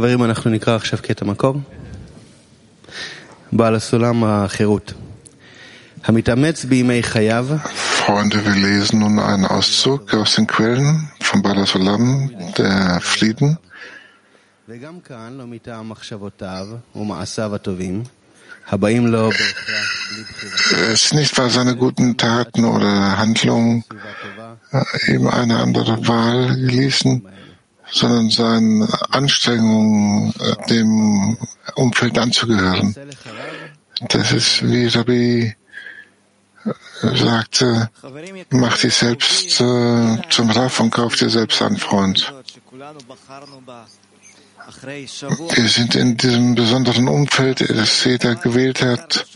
חברים, אנחנו נקרא עכשיו קטע מקור. בעל הסולם החירות. המתאמץ בימי חייו Freunde, wir lesen nun einen Auszug aus den Quellen von Bala Solam, der Frieden. וגם כאן לא מטעם מחשבותיו ומעשיו הטובים, הבאים לו בהכרח בלי בחירה. Es ist nicht, weil seine guten Taten oder Handlungen סביבה טובה, äh, ihm eine andere Wahl ließen, sondern seinen Anstrengungen, äh, dem Umfeld anzugehören. Das ist wie Rabbi äh, sagte, mach dich selbst äh, zum Raff und kauf dir selbst einen Freund. Wir sind in diesem besonderen Umfeld, das jeder gewählt hat.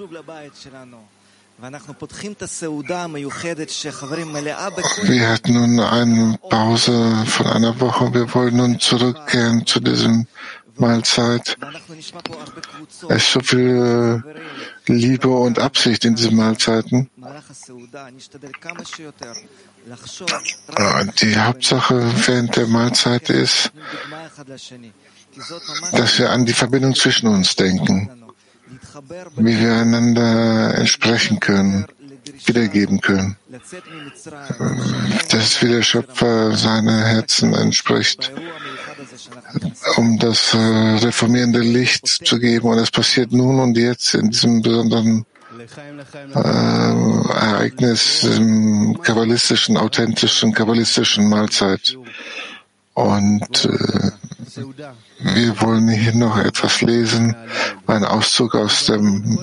Wir hatten nun eine Pause von einer Woche. Wir wollen nun zurückkehren zu diesem Mahlzeit. Es ist so viel äh, Liebe und Absicht in diesen Mahlzeiten. Die Hauptsache während der Mahlzeit ist, dass wir an die Verbindung zwischen uns denken wie wir einander sprechen können, wiedergeben können, dass wie der Schöpfer seine Herzen entspricht, um das äh, reformierende Licht zu geben. Und es passiert nun und jetzt in diesem besonderen äh, Ereignis, im kabbalistischen, authentischen, kabbalistischen Mahlzeit. Und äh, wir wollen hier noch etwas lesen, ein Auszug aus dem,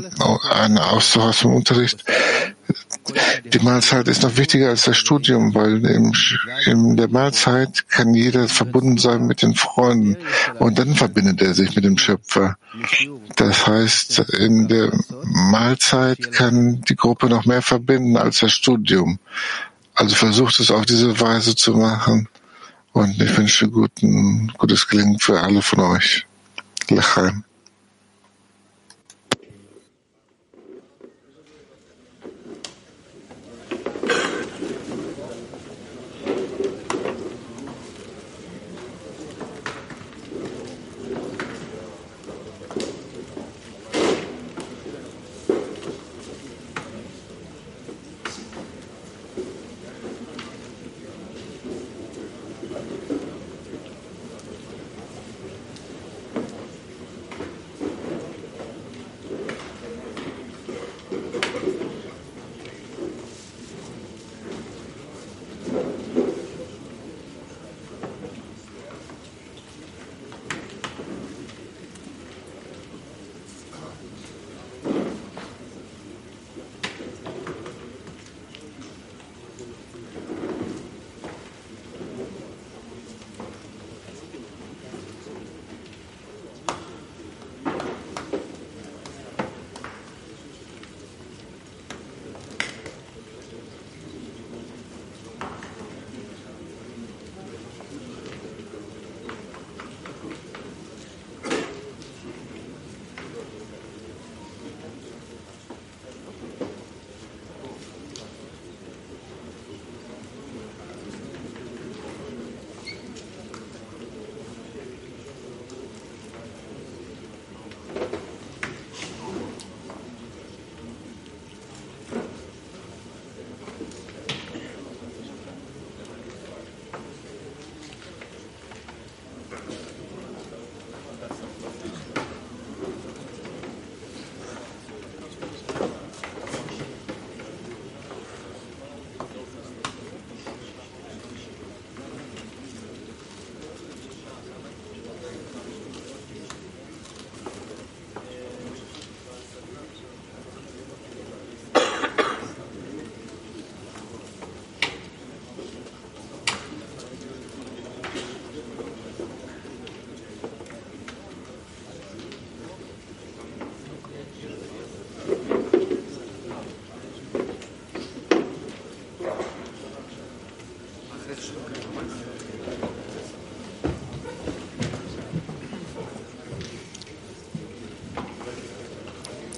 ein Auszug aus dem Unterricht. Die Mahlzeit ist noch wichtiger als das Studium, weil im, in der Mahlzeit kann jeder verbunden sein mit den Freunden und dann verbindet er sich mit dem Schöpfer. Das heißt, in der Mahlzeit kann die Gruppe noch mehr verbinden als das Studium. Also versucht es auf diese Weise zu machen. Und ich wünsche guten, gutes Gelingen für alle von euch. Lechaim.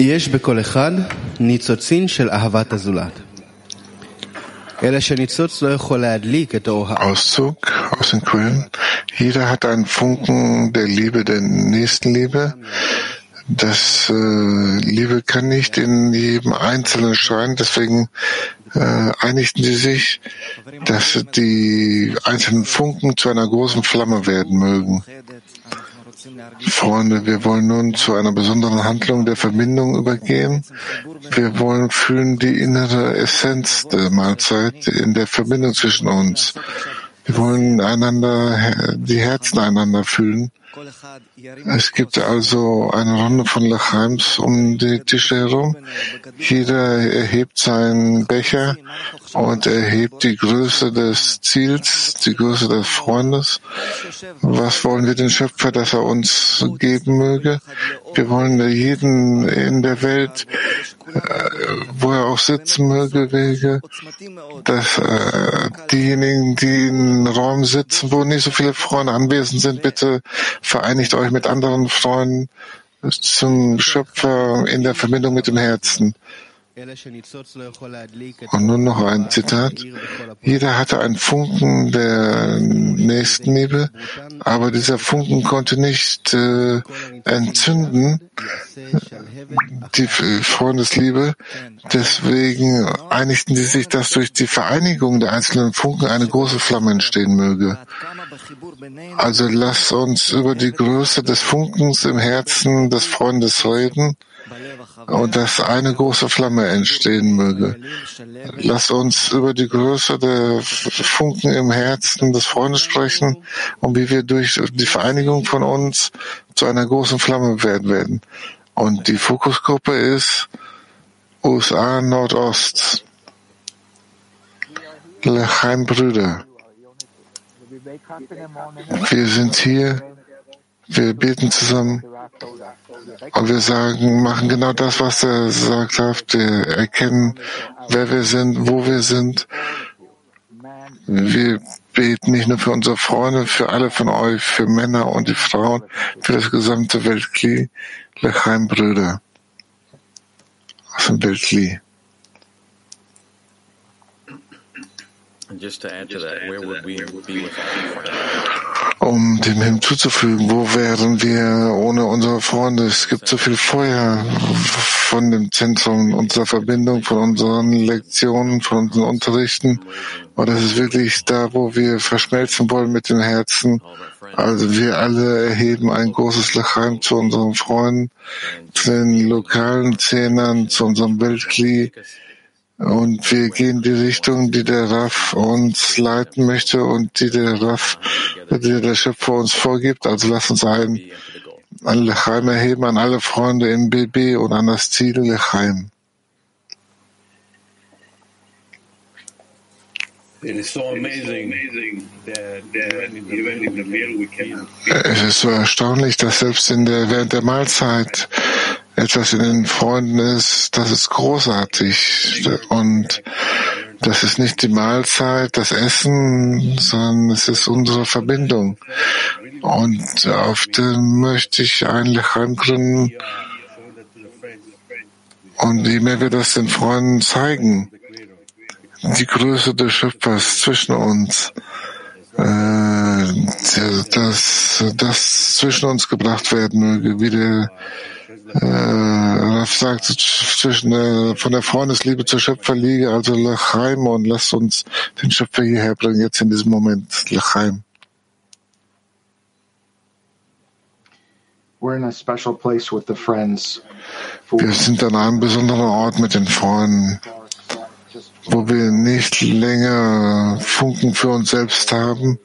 יש בכל אחד ניצוצין של אהבת הזולת. אלא שניצוץ לא יכול להדליק את אור האור. Auszug aus den Quellen. Jeder hat einen Funken der Liebe, der Nächstenliebe. Das äh, Liebe kann nicht in jedem Einzelnen scheinen, deswegen äh, einigten sie sich, dass die einzelnen Funken zu einer großen Flamme werden mögen. Freunde, wir wollen nun zu einer besonderen Handlung der Verbindung übergehen. Wir wollen fühlen die innere Essenz der Mahlzeit in der Verbindung zwischen uns. Wir wollen einander, die Herzen einander fühlen. Es gibt also eine Runde von Lacheims um die Tische herum. Jeder erhebt seinen Becher und erhebt die Größe des Ziels, die Größe des Freundes. Was wollen wir den Schöpfer, dass er uns geben möge? Wir wollen jeden in der Welt, äh, wo er auch sitzen möge, wege, dass äh, diejenigen, die in Räumen sitzen, wo nicht so viele Freunde anwesend sind, bitte vereinigt euch mit anderen Freunden zum Schöpfer in der Verbindung mit dem Herzen. Und nun noch ein Zitat. Jeder hatte einen Funken der Nächstenliebe, aber dieser Funken konnte nicht äh, entzünden, die Freundesliebe. Deswegen einigten sie sich, dass durch die Vereinigung der einzelnen Funken eine große Flamme entstehen möge. Also lass uns über die Größe des Funkens im Herzen des Freundes reden und dass eine große Flamme entstehen möge. Lass uns über die Größe der Funken im Herzen des Freundes sprechen und wie wir durch die Vereinigung von uns zu einer großen Flamme werden werden. Und die Fokusgruppe ist USA Nordost. Lechaim Brüder. Wir sind hier, wir beten zusammen und wir sagen, machen genau das, was er sagt. Wir erkennen, wer wir sind, wo wir sind. Wir beten nicht nur für unsere Freunde, für alle von euch, für Männer und die Frauen, für das gesamte Weltkli, Lechaim Brüder aus dem Weltkli. Um dem hinzuzufügen, wo wären wir ohne unsere Freunde? Es gibt so viel Feuer von dem Zentrum unserer Verbindung, von unseren Lektionen, von unseren Unterrichten. Und das ist wirklich da, wo wir verschmelzen wollen mit dem Herzen. Also wir alle erheben ein großes Lachaim zu unseren Freunden, zu den lokalen Zehnern, zu unserem Weltkli. Und wir gehen die Richtung, die der Raff uns leiten möchte und die der Raff, die der Schöpfer uns vorgibt. Also lass uns ein, ein Lechaim erheben an alle Freunde im BB und an das Ziel Lechaim. Es ist so erstaunlich, dass selbst in der, während der Mahlzeit etwas in den Freunden ist, das ist großartig. Und das ist nicht die Mahlzeit, das Essen, sondern es ist unsere Verbindung. Und auf dem möchte ich Lechaim gründen. Und je mehr wir das den Freunden zeigen, die Größe des Schöpfers zwischen uns, äh, dass das zwischen uns gebracht werden möge, wie der äh, sagt, zwischen äh, von der Freundesliebe zur Schöpferliege, also Lachaim, und lasst uns den Schöpfer hierher bringen, jetzt in diesem Moment, Lachaim. Wir sind an einem besonderen Ort mit den Freunden, wo wir nicht länger Funken für uns selbst haben,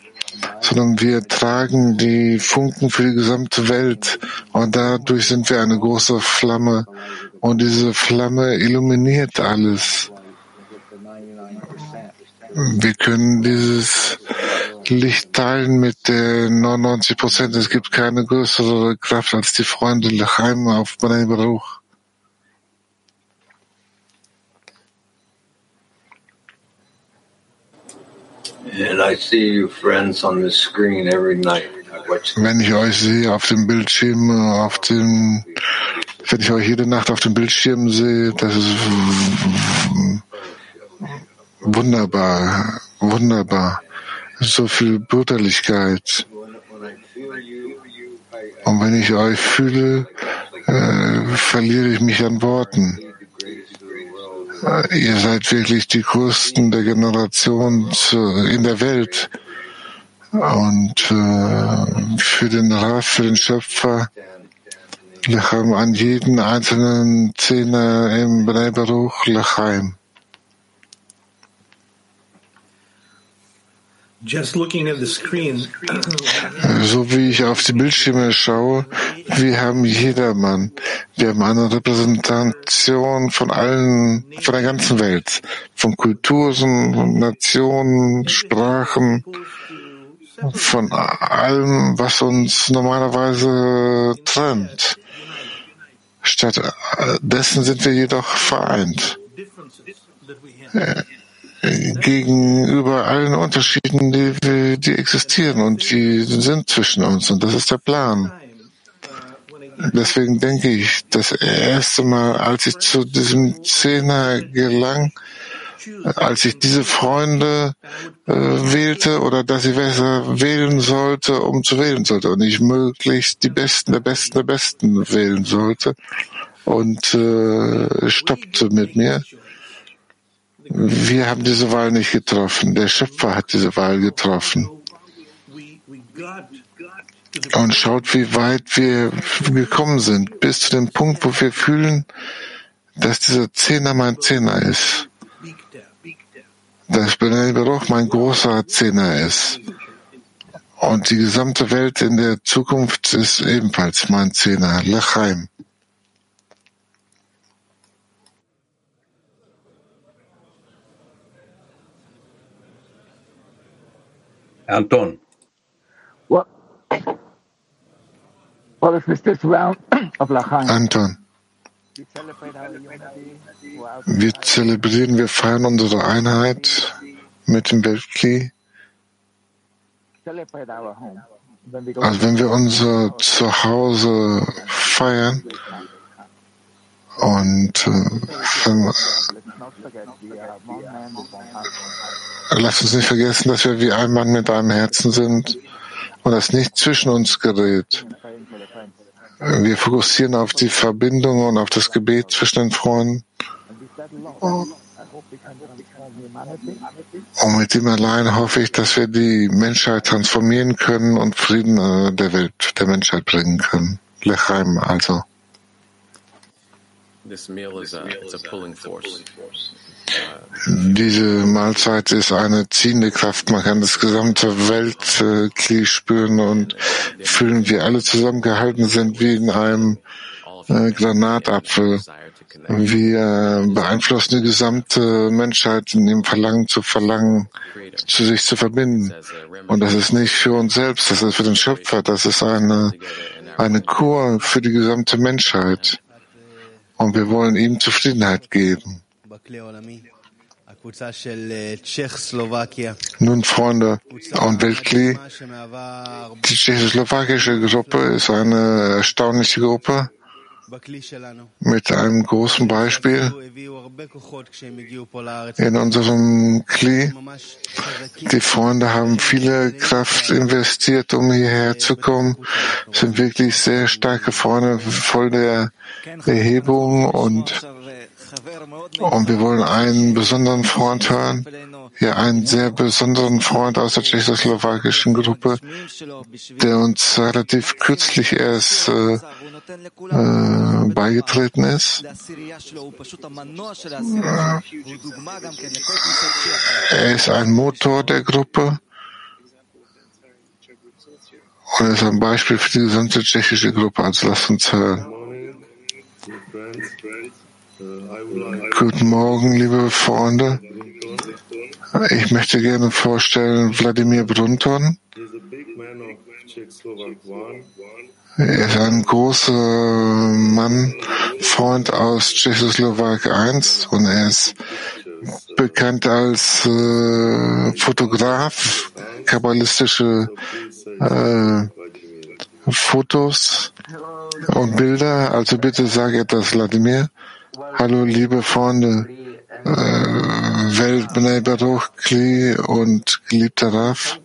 sondern wir tragen die Funken für die gesamte Welt und dadurch sind wir eine große Flamme und diese Flamme illuminiert alles. Wir können dieses Licht teilen mit den 99 Prozent. Es gibt keine größere Kraft als die Freunde Lechaim auf Bnei Baruch. Wenn ich euch sehe auf dem Bildschirm, auf dem, wenn ich euch jede Nacht auf dem Bildschirm sehe, das ist wunderbar, wunderbar. So viel Brutalität. Und wenn ich euch fühle, äh, verliere ich mich an Worten. Ihr seid wirklich die größten der Generation in der Welt. Und äh, für den Rat, für den Schöpfer, Lechaim an jeden einzelnen Zehner im Bnei Baruch, Lechaim. So wie ich auf die Bildschirme schaue, wir haben jedermann. Wir haben eine Repräsentation von allen, von der ganzen Welt, von Kulturen, Nationen, Sprachen, von allem, was uns normalerweise trennt. Stattdessen sind wir jedoch vereint gegenüber allen Unterschieden, die, die existieren und die sind zwischen uns. Und das ist der Plan. Deswegen denke ich, das erste Mal, als ich zu diesem Zehner gelang, als ich diese Freunde äh, wählte oder dass ich besser wählen sollte, um zu wählen sollte und ich möglichst die Besten der Besten der Besten wählen sollte und äh, stoppte mit mir wir haben diese Wahl nicht getroffen. Der Schöpfer hat diese Wahl getroffen. Und schaut, wie weit wir gekommen sind, bis zu dem Punkt, wo wir fühlen, dass dieser Zehner mein Zehner ist. Dass Benay Baruch mein großer Zehner ist. Und die gesamte Welt in der Zukunft ist ebenfalls mein Zehner, Anton. Well, well, if it's this round of Lachaim, Anton. Wir zelebrieren, wir feiern unsere Einheit mit dem Weltkli. Also wenn wir unser Zuhause feiern und äh, Lass uns nicht vergessen, dass wir wie ein Mann mit einem Herzen sind und dass nicht zwischen uns gerät. Wir fokussieren auf die Verbindung und auf das Gebet zwischen den Freunden. Und mit ihm allein hoffe ich, dass wir die Menschheit transformieren können und Frieden äh, der Welt, der Menschheit bringen können. Lechaim also. Diese Mahlzeit ist eine ziehende Kraft. Man kann das gesamte Weltkli spüren und fühlen, wie alle zusammengehalten sind wie in einem äh, Granatapfel. Wir beeinflussen die gesamte Menschheit in dem Verlangen zu verlangen, zu sich zu verbinden. Und das ist nicht für uns selbst, das ist für den Schöpfer, das ist eine, eine Kur für die gesamte Menschheit. Und wir wollen ihm Zufriedenheit geben. Nun, Freunde und Weltkli, die tschechoslowakische Gruppe ist eine erstaunliche Gruppe mit einem großen Beispiel. in unserem Kli. Die Freunde haben viele Kraft investiert, um hierher zu kommen, sind wirklich sehr starke Freunde, voll der Erhebung und und wir wollen einen besonderen Freund hören, hier einen sehr besonderen Freund aus der tschechoslowakischen Gruppe, der uns relativ kürzlich erst äh, äh, beigetreten ist. Er ist ein Motor der Gruppe und ist ein Beispiel für die gesamte tschechische Gruppe. Also lasst uns hören. Guten Morgen, liebe Freunde. Ich möchte gerne vorstellen Wladimir Brunton. Er ist ein großer Mann, Freund aus Tschechoslowak 1 und er ist bekannt als äh, Fotograf, kabbalistische äh, Fotos und Bilder. Also bitte sag etwas, Wladimir. Hallo, liebe Freunde, äh, Welt Baruch, Kli und geliebter Raf.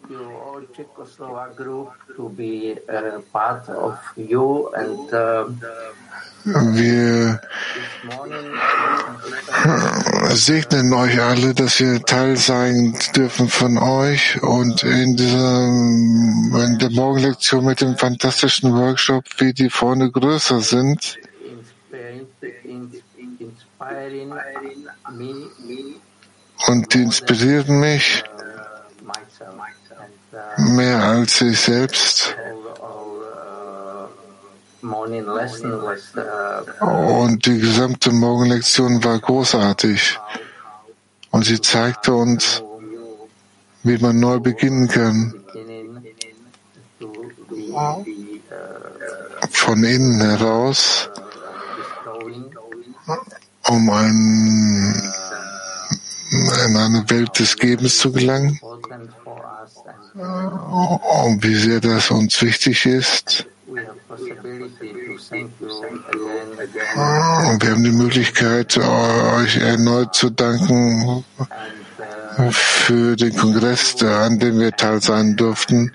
Czechoslovak group to be uh, part of you and uh, Wir segnen euch alle, dass wir Teil sein dürfen von euch und in dieser, in der Morgenlektion mit dem fantastischen Workshop, wie die Freunde größer sind, und die inspirieren mich mehr als ich selbst. uh, Und die gesamte Morgenlektion war großartig. Und sie zeigte uns, wie man neu beginnen kann, von innen heraus, um ein, in eine Welt des Gebens zu gelangen. important for us and Und wie sehr das uns wichtig ist. again Und wir haben die Möglichkeit, euch erneut zu danken für den Kongress, an dem wir teil sein durften.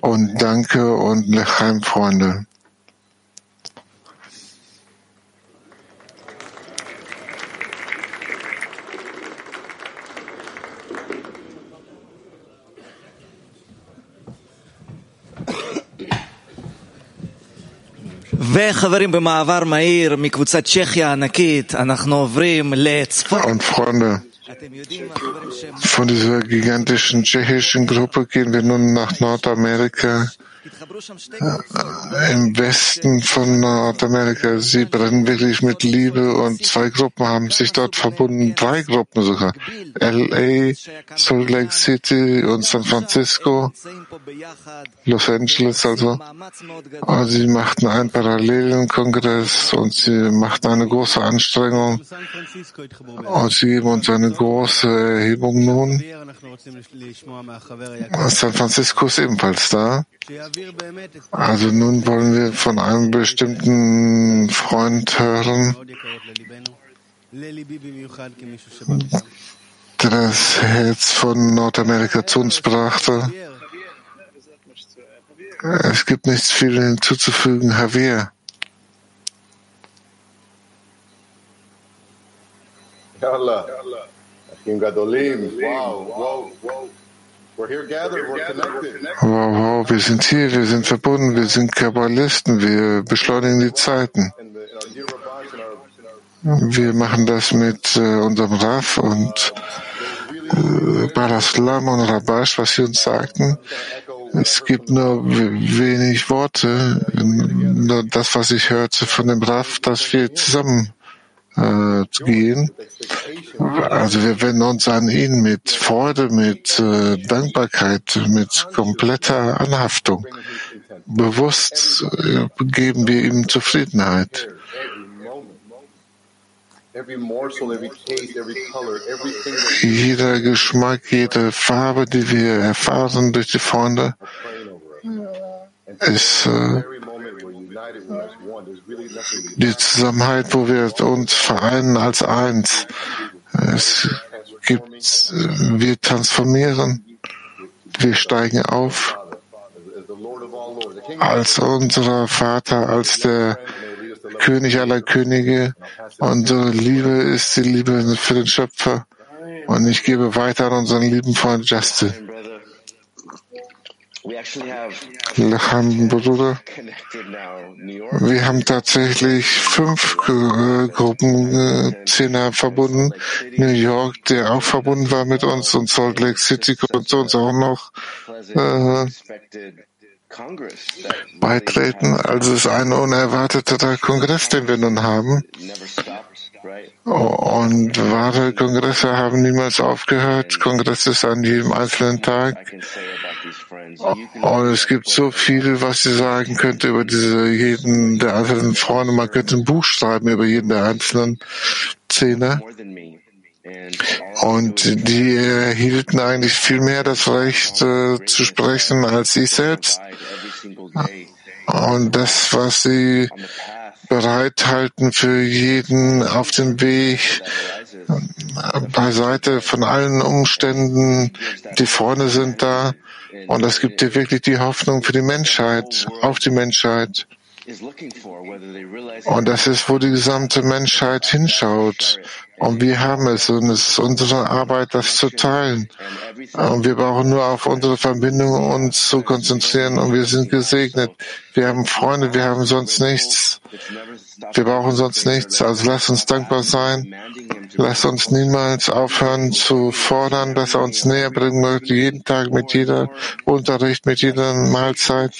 Und danke und Lechaim, Freunde. Und Freunde, von dieser gigantischen tschechischen Gruppe gehen wir nun nach Nordamerika. im Westen von Nordamerika. Sie brennen wirklich mit Liebe und zwei Gruppen haben sich dort verbunden, drei Gruppen sogar. LA, Salt Lake City und San Francisco, Los Angeles also. Und sie machten einen Parallelenkongress und sie machten eine große Anstrengung und sie geben uns eine große Erhebung nun. San Francisco ist ebenfalls da. Also nun wollen wir von einem bestimmten Freund hören, der das Herz von Nordamerika zu uns brachte. Es gibt nichts viel hinzuzufügen, Javier. Yalla. Achim Gadolim. Wow, wow, wow. Wow, wow, wir sind hier, wir sind verbunden, wir sind Kabbalisten, wir beschleunigen die Zeiten. Wir machen das mit äh, unserem Raf und äh, Baraslam und Rabash, was sie uns sagten. Es gibt nur wenig Worte, nur das, was ich hörte von dem Raf, dass wir zusammen äh, gehen. Also wir wenden uns an ihn mit Freude, mit äh, Dankbarkeit, mit kompletter Anhaftung. Bewusst äh, geben wir ihm Zufriedenheit. Jeder Geschmack, jede Farbe, die wir erfahren durch die Freunde, ist äh, die Zusammenhalt, wo wir uns vereinen als eins. Es gibt, äh, wir transformieren, wir steigen auf als unser Vater, als der König aller Könige. Unsere Liebe ist die Liebe für den Schöpfer. Und ich gebe weiter an unseren lieben Freund Justin. Bruder. Wir haben tatsächlich fünf Gruppen äh, Zehner verbunden. New York, der auch verbunden war mit uns und Salt Lake City kommt zu uns auch noch äh, beitreten. Also es ist ein unerwarteter Kongress, den wir nun haben. Und wahre Kongresse haben niemals aufgehört. Kongress ist an jedem einzelnen Tag. Und es gibt so viel, was ich sagen könnte über diese jeden der einzelnen Freunde. Man könnte ein Buch schreiben über jeden der einzelnen Zehner. Und die erhielten eigentlich viel mehr das Recht äh, zu sprechen als ich selbst. Und das, was sie bereithalten für jeden auf dem Weg, arises. beiseite von allen Umständen, die Freunde sind da. Und das gibt dir wirklich die Hoffnung für die Menschheit, auf die Menschheit. Und das ist, wo die gesamte Menschheit hinschaut. Und wir haben es. Und es ist unsere Arbeit, das zu teilen. Und wir brauchen nur auf unsere Verbindung uns zu konzentrieren. Und wir sind gesegnet. Wir haben Freunde, wir haben sonst nichts. Wir brauchen sonst nichts. Also lass uns dankbar sein. Lass uns niemals aufhören zu fordern, dass er uns näher bringen möchte, jeden Tag mit jeder Unterricht, mit jeder Mahlzeit.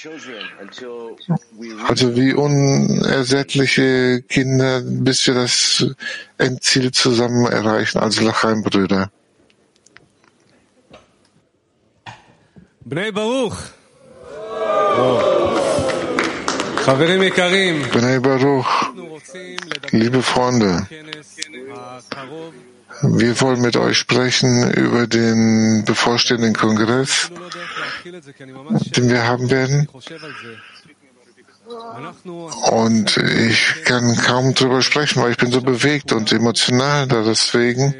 Also wie unersättliche Kinder, bis wir das Endziel zusammen erreichen, also Lachaim Brüder. Bnei Baruch. Oh. Bnei Baruch. Liebe Freunde, wir wollen mit euch sprechen über den bevorstehenden Kongress, den wir haben werden. Und ich kann kaum drüber sprechen, weil ich bin so bewegt und emotional da deswegen.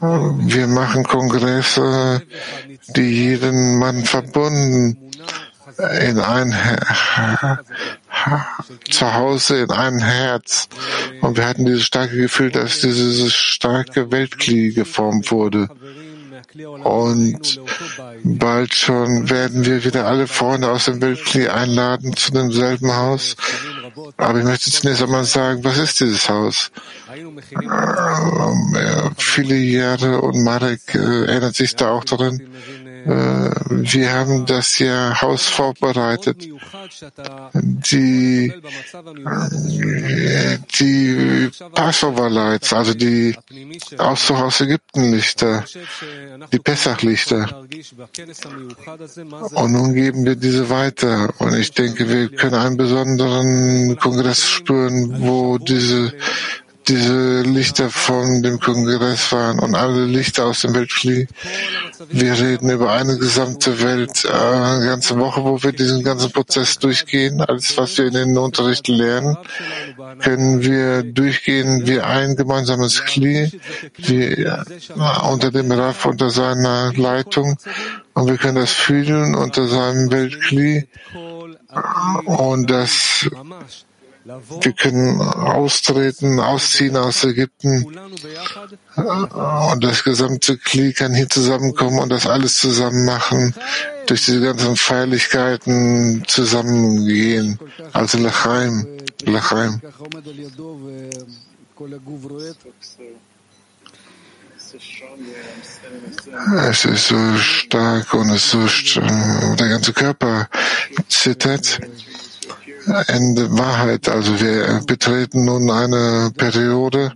Wir machen Kongresse, die jeden Mann verbunden in ein zu Hause in ein Herz. Und wir hatten dieses starke Gefühl, dass diese starke Weltklinik geformt wurde. Und bald schon werden wir wieder alle Freunde aus dem Weltkrieg einladen zu demselben Haus. Aber ich möchte zunächst einmal sagen, was ist dieses Haus? Äh, viele Jahre und Marek äh, erinnert sich da auch daran. Äh, wir haben das ja Haus vorbereitet. Die, äh, die Passover-Lights, also die Auszug aus Ägypten-Lichter, die Pessach-Lichter. Und nun geben wir diese weiter. Und ich denke, wir können einen besonderen Kongress spüren, wo diese diese Lichter von dem Kongress waren und alle Lichter aus dem Welt fliegen. Wir reden über eine gesamte Welt, äh, eine ganze Woche, wo wir diesen ganzen Prozess durchgehen. Alles, was wir in den Unterricht lernen, können wir durchgehen wie ein gemeinsames Kli, wie äh, unter dem Raff, unter seiner Leitung. Und wir können das fühlen unter seinem Weltkli. Äh, und das wir können austreten, ausziehen aus Ägypten und das gesamte Kli kann hier zusammenkommen und das alles zusammen machen, durch diese ganzen Feierlichkeiten zusammengehen. Also Lachaim, Lachaim. Es ist so stark und es ist so, der ganze Körper zittert. Ende Wahrheit. Also wir betreten nun eine Periode,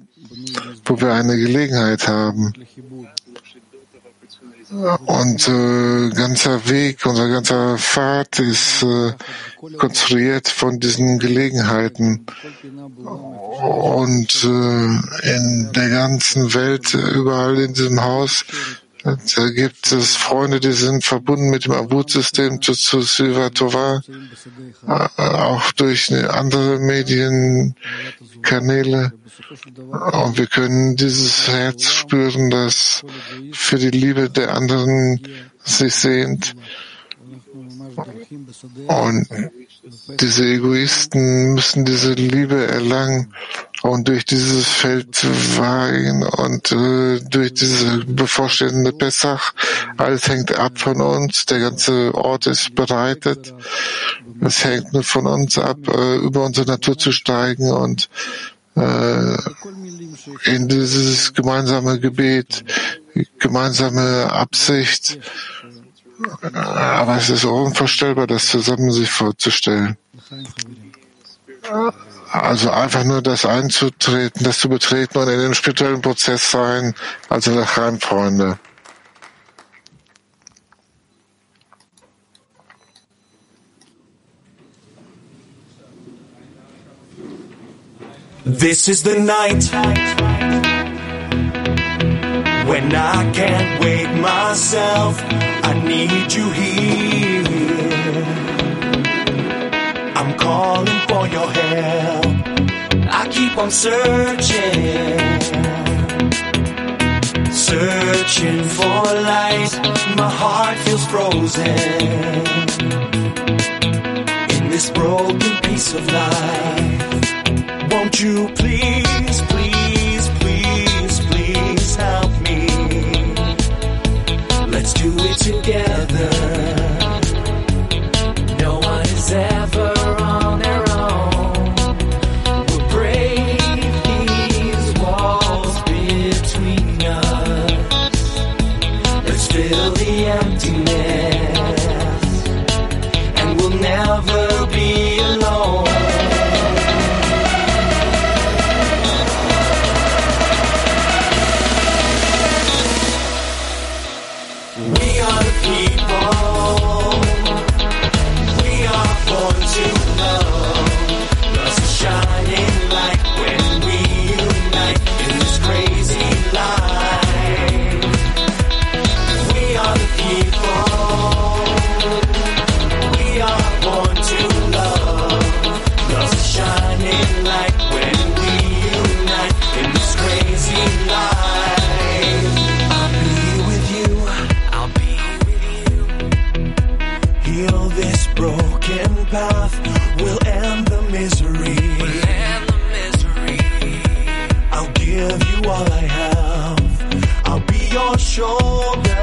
wo wir eine Gelegenheit haben. Und äh, ganzer Weg, unser ganzer Pfad ist äh, konstruiert von diesen Gelegenheiten. Und äh, in der ganzen Welt, überall in diesem Haus, da gibt es Freunde, die sind verbunden mit dem Abud-System zu, zu Silvatova, äh, auch durch andere Medienkanäle. Und wir können dieses Herz spüren, das für die Liebe der anderen sich sehnt. Und diese Egoisten müssen diese Liebe erlangen und durch dieses Feld Feldwein und äh, durch diese bevorstehende Pessach, alles hängt ab von uns, der ganze Ort ist bereitet. Es hängt nur von uns ab, äh, über unsere Natur zu steigen und äh, in dieses gemeinsame Gebet, gemeinsame Absicht. Aber es ist unvorstellbar, das zusammen sich vorzustellen. Also einfach nur das einzutreten, das zu betreten und in den spirituellen Prozess sein, also nach Freunde. This is the night when I can't wake myself. I need you here. calling for your help. I keep on searching, searching for light. My heart feels frozen in this broken piece of life. Won't you please, please, please, please help me? Let's do it together. never be alone. shoulder.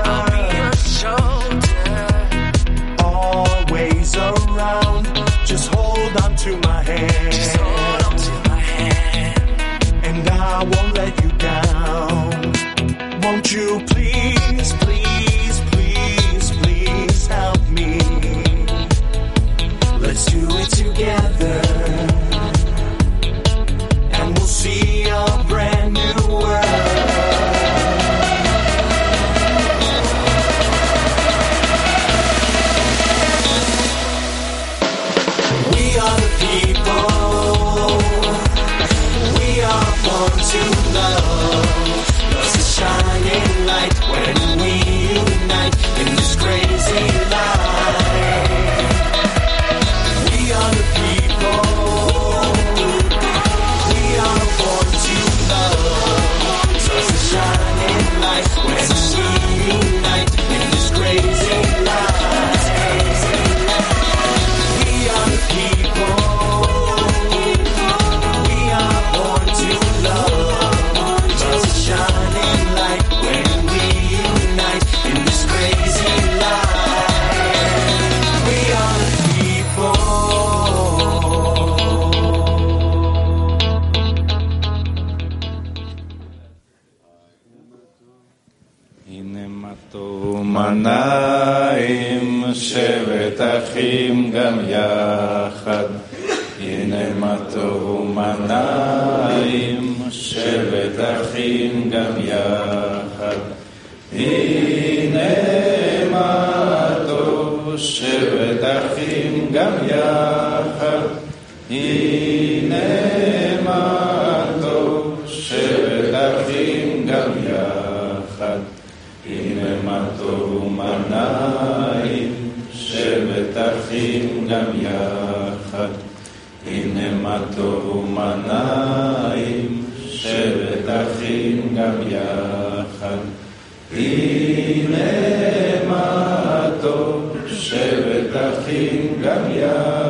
שבט אחים גם יחד. הנה מה טוב, שבט אחים גם יחד. הנה מה טוב ומה נעים, שבט אחים גם יחד. הנה מה טוב ומה נעים, שבט אחים גם יחד. sin cambiar.